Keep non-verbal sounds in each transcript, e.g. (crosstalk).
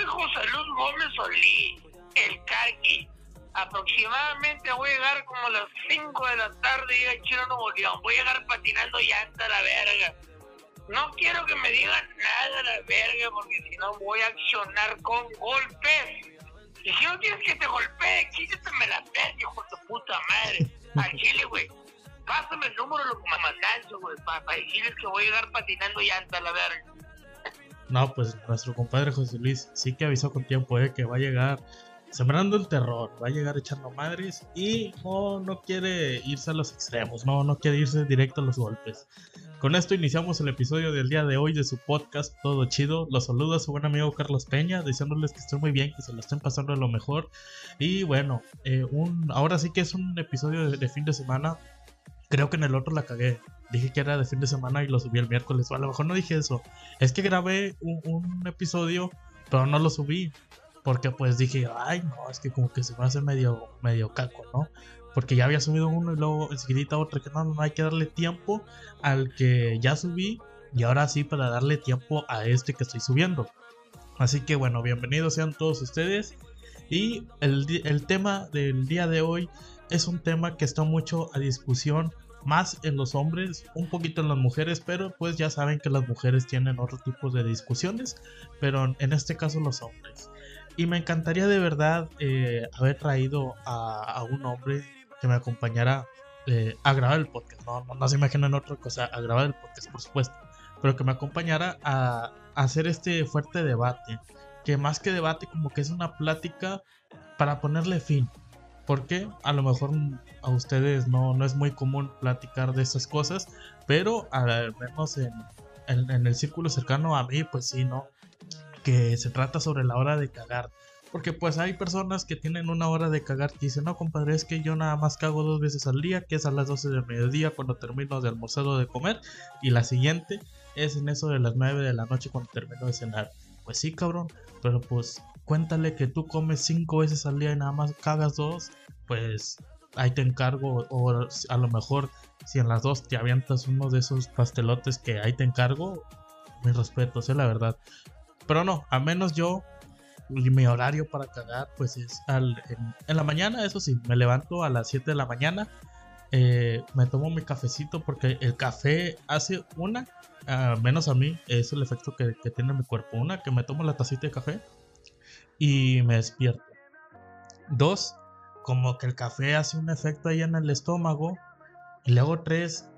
Soy José Luz Gómez Solí, el Carqui. Aproximadamente voy a llegar como a las 5 de la tarde y a Chino Nuevo León. Voy a llegar patinando llanta a la verga. No quiero que me digan nada a la verga porque si no voy a accionar con golpes. Y si no quieres que te golpee, quítateme la verga, hijo de puta madre. Al chile, güey. Pásame el número de los comandantes, güey, para decirles que voy a llegar patinando llanta a la verga. No, pues nuestro compadre José Luis sí que avisó con tiempo eh, que va a llegar sembrando el terror, va a llegar echando madres y no, no quiere irse a los extremos, no, no quiere irse directo a los golpes. Con esto iniciamos el episodio del día de hoy de su podcast Todo Chido. Los saludo a su buen amigo Carlos Peña, diciéndoles que estén muy bien, que se lo estén pasando a lo mejor. Y bueno, eh, un, ahora sí que es un episodio de, fin de semana. Creo que en el otro la cagué. Dije que era de fin de semana y lo subí el miércoles. O a lo mejor no dije eso. Es que grabé un, episodio, pero no lo subí. Porque pues dije, ay no, es que como que se me hace medio, medio caco, ¿no? Porque ya había subido uno y luego enseguida otro, que no, no hay que darle tiempo al que ya subí y ahora sí para darle tiempo a este que estoy subiendo. Así que bueno, bienvenidos sean todos ustedes. Y el, el tema del día de hoy es un tema que está mucho a discusión más en los hombres, un poquito en las mujeres, pero pues ya saben que las mujeres tienen otro tipo de discusiones, pero en este caso los hombres. Y me encantaría de verdad eh, haber traído a, un hombre que me acompañara eh, a grabar el podcast. No, no, se imaginen otra cosa, a grabar el podcast, por supuesto. Pero que me acompañara a, hacer este fuerte debate. Que más que debate, como que es una plática para ponerle fin. Porque a lo mejor a ustedes no, no es muy común platicar de esas cosas. Pero al menos en, en el círculo cercano a mí, pues sí, ¿no? que se trata sobre la hora de cagar. Porque pues hay personas que tienen una hora de cagar y dicen, no compadre, es que yo nada más cago dos veces al día, que es a las 12 del mediodía cuando termino de almorzar o de comer, y la siguiente es en eso de las 9 de la noche cuando termino de cenar. Pues sí, cabrón, pero pues cuéntale que tú comes cinco veces al día y nada más cagas dos, pues ahí te encargo, o a lo mejor si en las dos te avientas uno de esos pastelotes que ahí te encargo, mis respetos, es la verdad. Pero no, a menos yo, mi horario para cagar, pues es al, en, la mañana, eso sí, me levanto a las 7 de la mañana, eh, me tomo mi cafecito porque el café hace una, menos a mí, es el efecto que tiene mi cuerpo. Una, que me tomo la tacita de café y me despierto. Dos, como que el café hace un efecto ahí en el estómago. Y luego tres,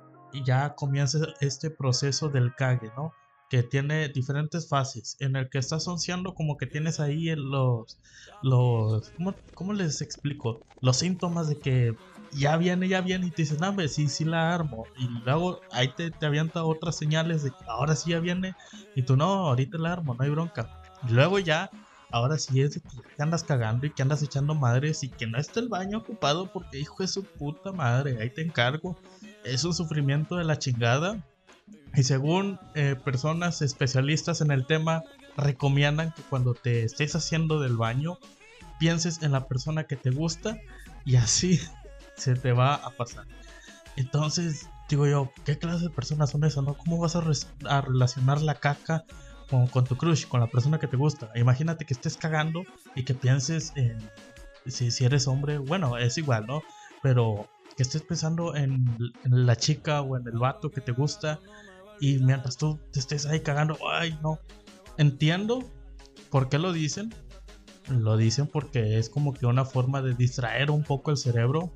ya comienza este proceso del cague, ¿no? que tiene diferentes fases, en el que estás onceando como que tienes ahí los, los, ¿cómo, les explico? Los síntomas de que ya viene, ya viene y te dices, no, sí, sí la armo. Y luego ahí te, te avienta otras señales de que ahora sí ya viene y tú no, ahorita la armo, no hay bronca. Y luego ya, ahora sí es de que andas cagando y que andas echando madres y que no está el baño ocupado porque hijo de su puta madre, ahí te encargo. Es un sufrimiento de la chingada y según eh, personas especialistas en el tema, recomiendan que cuando te estés haciendo del baño, pienses en la persona que te gusta y así (laughs) se te va a pasar. Entonces, digo yo, ¿qué clase de personas son esas? No? ¿Cómo vas a, relacionar la caca con, tu crush, con la persona que te gusta? Imagínate que estés cagando y que pienses en si, eres hombre, bueno, es igual, ¿no? Pero que estés pensando en, en la chica o en el vato que te gusta y mientras tú te estés ahí cagando, ay, no. Entiendo por qué lo dicen. Lo dicen porque es como que una forma de distraer un poco el cerebro.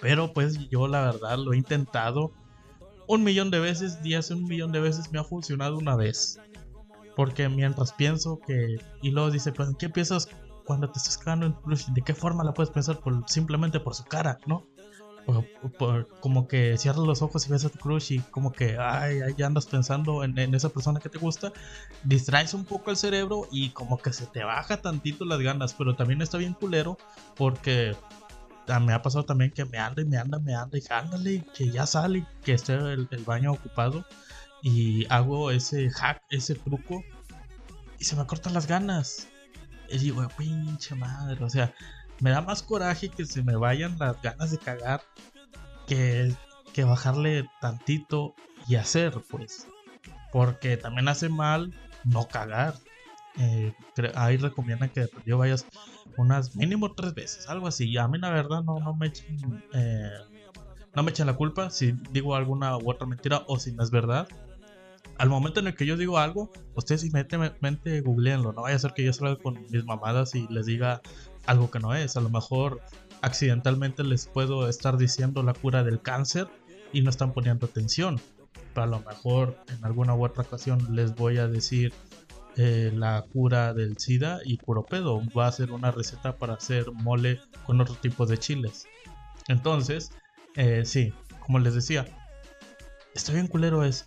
Pero pues yo la verdad lo he intentado un millón de veces, días un millón de veces me ha funcionado una vez. Porque mientras pienso que... Y luego dice, pues, ¿qué piensas cuando te estás cagando en ¿De qué forma la puedes pensar? Por, simplemente por su cara, ¿no? como que cierras los ojos y ves a tu crush y como que ay, ya andas pensando en, esa persona que te gusta, distraes un poco el cerebro y como que se te baja tantito las ganas, pero también está bien culero porque me ha pasado también que me anda y me anda, me anda y ándale, que ya sale, que esté el baño ocupado y hago ese hack, ese truco y se me cortan las ganas. Y digo, pinche madre, o sea, me da más coraje que se me vayan las ganas de cagar que, que bajarle tantito y hacer, pues. Porque también hace mal no cagar. Eh, ahí recomiendan que yo vayas unas mínimo tres veces, algo así. A mí la verdad no, no me echen, eh, no me echen la culpa si digo alguna u otra mentira o si no es verdad. Al momento en el que yo digo algo, ustedes inmediatamente googleenlo. No vaya a ser que yo salga con mis mamadas y les diga algo que no es. A lo mejor accidentalmente les puedo estar diciendo la cura del cáncer y no están poniendo atención. Pero a lo mejor en alguna u otra ocasión les voy a decir eh, la cura del SIDA y puro pedo. Va a ser una receta para hacer mole con otro tipo de chiles. Entonces, eh, sí, como les decía, estoy bien culero es.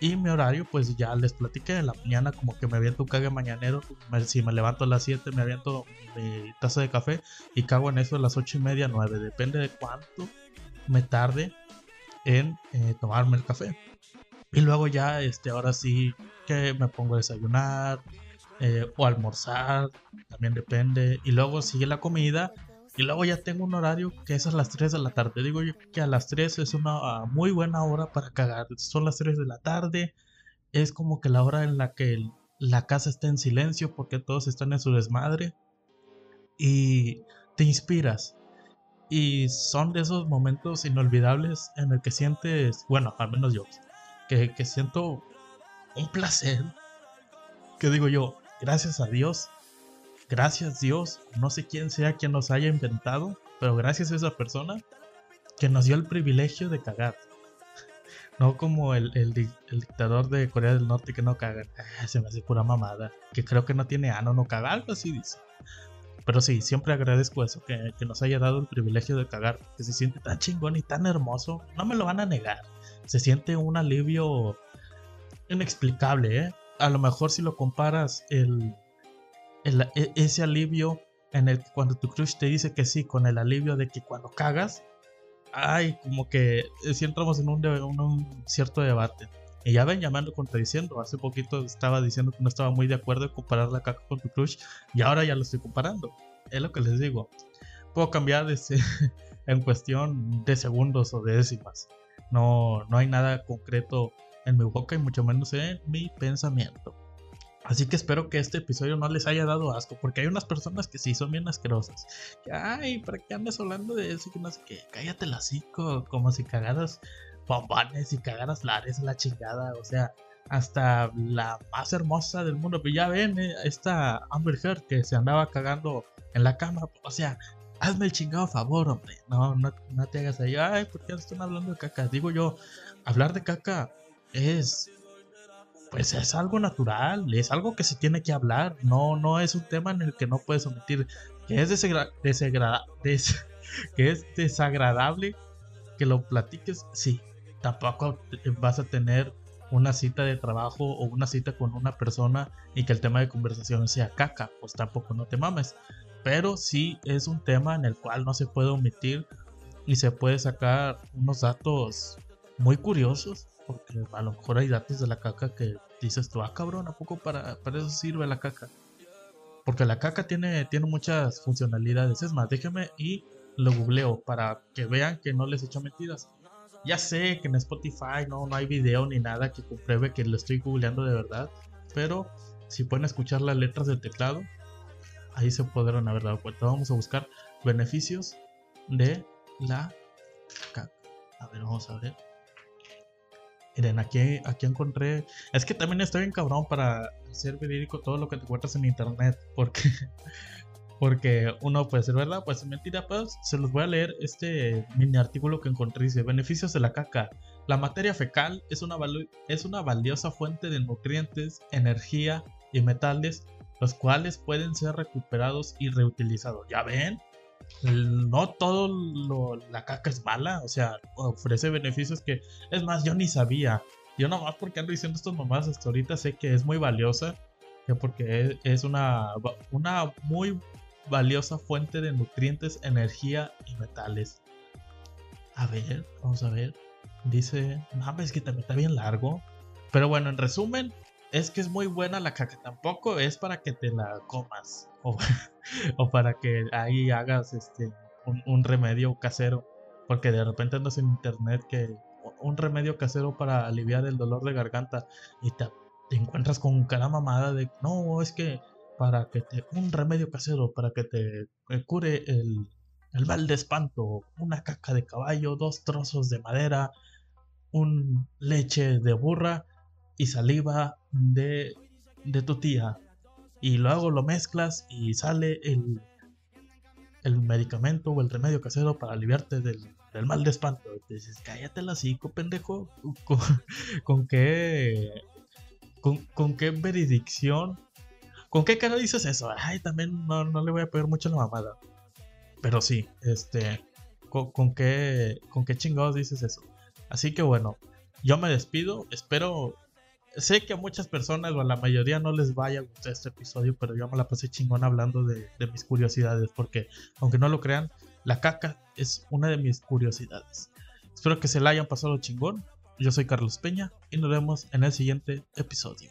Y mi horario, pues ya les platiqué. En la mañana, como que me aviento un cague mañanero. Si me levanto a las 7, me aviento mi taza de café y cago en eso a las 8 y media, 9. Depende de cuánto me tarde en eh, tomarme el café. Y luego ya, este, ahora sí que me pongo a desayunar eh, o almorzar, también depende. Y luego sigue la comida y luego ya tengo un horario que es a las 3 de la tarde. Digo yo que a las 3 es una ah, muy buena hora para cagar. Son las 3 de la tarde. Es como que la hora en la que la casa está en silencio porque todos están en su desmadre. Y te inspiras. Y son de esos momentos inolvidables en el que sientes, bueno, al menos yo, que, que siento un placer. Que digo yo, gracias a Dios, gracias Dios, no sé quién sea quien nos haya inventado, pero gracias a esa persona que nos dio el privilegio de cagar. (laughs) No como el, el, dictador de Corea del Norte que no caga. Ah, se me hace pura mamada. Que creo que no tiene ano, no caga, algo así dice. Pero sí, siempre agradezco eso, que, que, nos haya dado el privilegio de cagar, que se siente tan chingón y tan hermoso. No me lo van a negar. Se siente un alivio inexplicable, ¿eh? A lo mejor si lo comparas el, e, ese alivio en el que cuando tu crush te dice que sí, con el alivio de que cuando cagas, ay, como que si entramos en un, un, cierto debate. Y ya ven llamando contradiciendo. Hace poquito estaba diciendo que no estaba muy de acuerdo en comparar la caca con tu crush. Y ahora ya lo estoy comparando. Es lo que les digo. Puedo cambiar de (laughs) en cuestión de segundos o de décimas. No, no hay nada concreto en mi boca y mucho menos en mi pensamiento. Así que espero que este episodio no les haya dado asco, porque hay unas personas que sí son bien asquerosas. Que, ay, ¿para qué andas hablando de eso? Que no sé qué, cállate el hocico, como si cagaras bombones y cagaras lares, la chingada. O sea, hasta la más hermosa del mundo. Pero ya ven, eh, esta Amber Heard que se andaba cagando en la cama. O sea, hazme el chingado favor, hombre. No, no, no te hagas ahí. Ay, ¿por qué están hablando de caca? Digo yo, hablar de caca es pues es algo natural, es algo que se tiene que hablar, no, no es un tema en el que no puedes omitir, que es, (laughs) que es desagradable que lo platiques, sí, tampoco vas a tener una cita de trabajo o una cita con una persona y que el tema de conversación sea caca, pues tampoco no te mames, pero sí es un tema en el cual no se puede omitir y se puede sacar unos datos muy curiosos porque a lo mejor hay datos de la caca que dices tú, ah, cabrón, ¿a poco para, para eso sirve la caca? Porque la caca tiene, tiene muchas funcionalidades. Es más, déjeme y lo googleo para que vean que no les he hecho mentiras. Ya sé que en Spotify no, no hay video ni nada que compruebe que lo estoy googleando de verdad. Pero si pueden escuchar las letras del teclado, ahí se podrán haber dado cuenta. Vamos a buscar beneficios de la caca. A ver, vamos a ver. Miren, aquí, aquí encontré. Es que también estoy en cabrón para hacer verídico todo lo que te encuentras en internet. Porque, (laughs) porque uno puede ser verdad, puede ser mentira. Pues se los voy a leer este mini artículo que encontré. Dice: Beneficios de la caca. La materia fecal es una, es una valiosa fuente de nutrientes, energía y metales, los cuales pueden ser recuperados y reutilizados. ¿Ya ven? No todo la caca es mala, o sea, ofrece beneficios que, es más, yo ni sabía. Yo nomás porque ando diciendo estos mamás hasta ahorita sé que es muy valiosa, que porque es, una, una muy valiosa fuente de nutrientes, energía y metales. A ver, vamos a ver. Dice, no, es que también está bien largo. Pero bueno, en resumen, es que es muy buena la caca. Tampoco es para que te la comas. (laughs) o, para que ahí hagas este un, remedio casero. Porque de repente andas en internet que un remedio casero para aliviar el dolor de garganta y te, encuentras con cada mamada de, no, es que para que te, un remedio casero, para que te eh, cure el, el mal de espanto, una caca de caballo, dos trozos de madera, un leche de burra y saliva de, de tu tía. Y luego lo mezclas y sale el, el medicamento o el remedio casero para aliviarte del, del mal de espanto. te dices, cállate la hocico, pendejo. (laughs) ¿Con, qué. Con, con, qué veridicción. ¿Con qué cara dices eso? Ay, también no, no le voy a pedir mucho la mamada. Pero sí, este. Con, con, qué. ¿Con qué chingados dices eso? Así que bueno, yo me despido. Espero. Sé que a muchas personas o a la mayoría no les vaya a gustar este episodio, pero yo me la pasé chingón hablando de, de mis curiosidades. Porque, aunque no lo crean, la caca es una de mis curiosidades. Espero que se la hayan pasado chingón. Yo soy Carlos Peña y nos vemos en el siguiente episodio.